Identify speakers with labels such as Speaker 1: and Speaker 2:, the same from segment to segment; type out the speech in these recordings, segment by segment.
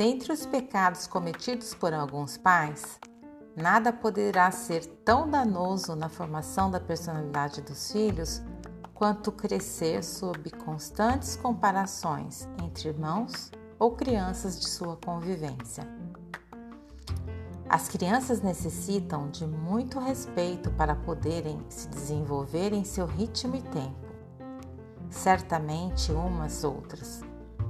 Speaker 1: Dentre os pecados cometidos por alguns pais, nada poderá ser tão danoso na formação da personalidade dos filhos quanto crescer sob constantes comparações entre irmãos ou crianças de sua convivência. As crianças necessitam de muito respeito para poderem se desenvolver em seu ritmo e tempo. Certamente umas outras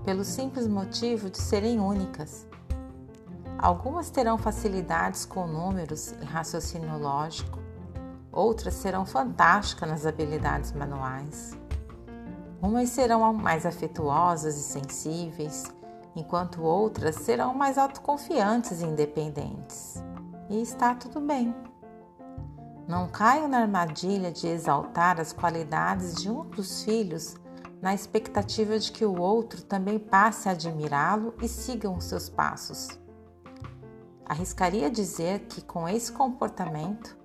Speaker 1: pelo simples motivo de serem únicas. Algumas terão facilidades com números e raciocínio lógico, outras serão fantásticas nas habilidades manuais. Umas serão mais afetuosas e sensíveis, enquanto outras serão mais autoconfiantes e independentes. E está tudo bem. Não caio na armadilha de exaltar as qualidades de um dos filhos na expectativa de que o outro também passe a admirá-lo e siga os seus passos. Arriscaria dizer que com esse comportamento,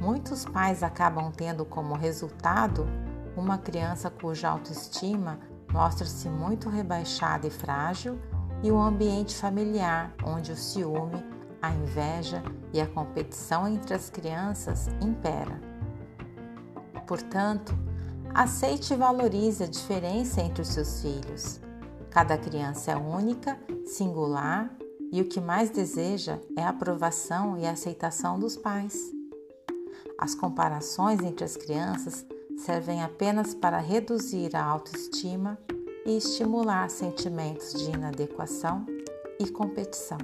Speaker 1: muitos pais acabam tendo como resultado uma criança cuja autoestima mostra-se muito rebaixada e frágil e um ambiente familiar onde o ciúme, a inveja e a competição entre as crianças impera. Portanto, Aceite e valorize a diferença entre os seus filhos. Cada criança é única, singular e o que mais deseja é a aprovação e a aceitação dos pais. As comparações entre as crianças servem apenas para reduzir a autoestima e estimular sentimentos de inadequação e competição.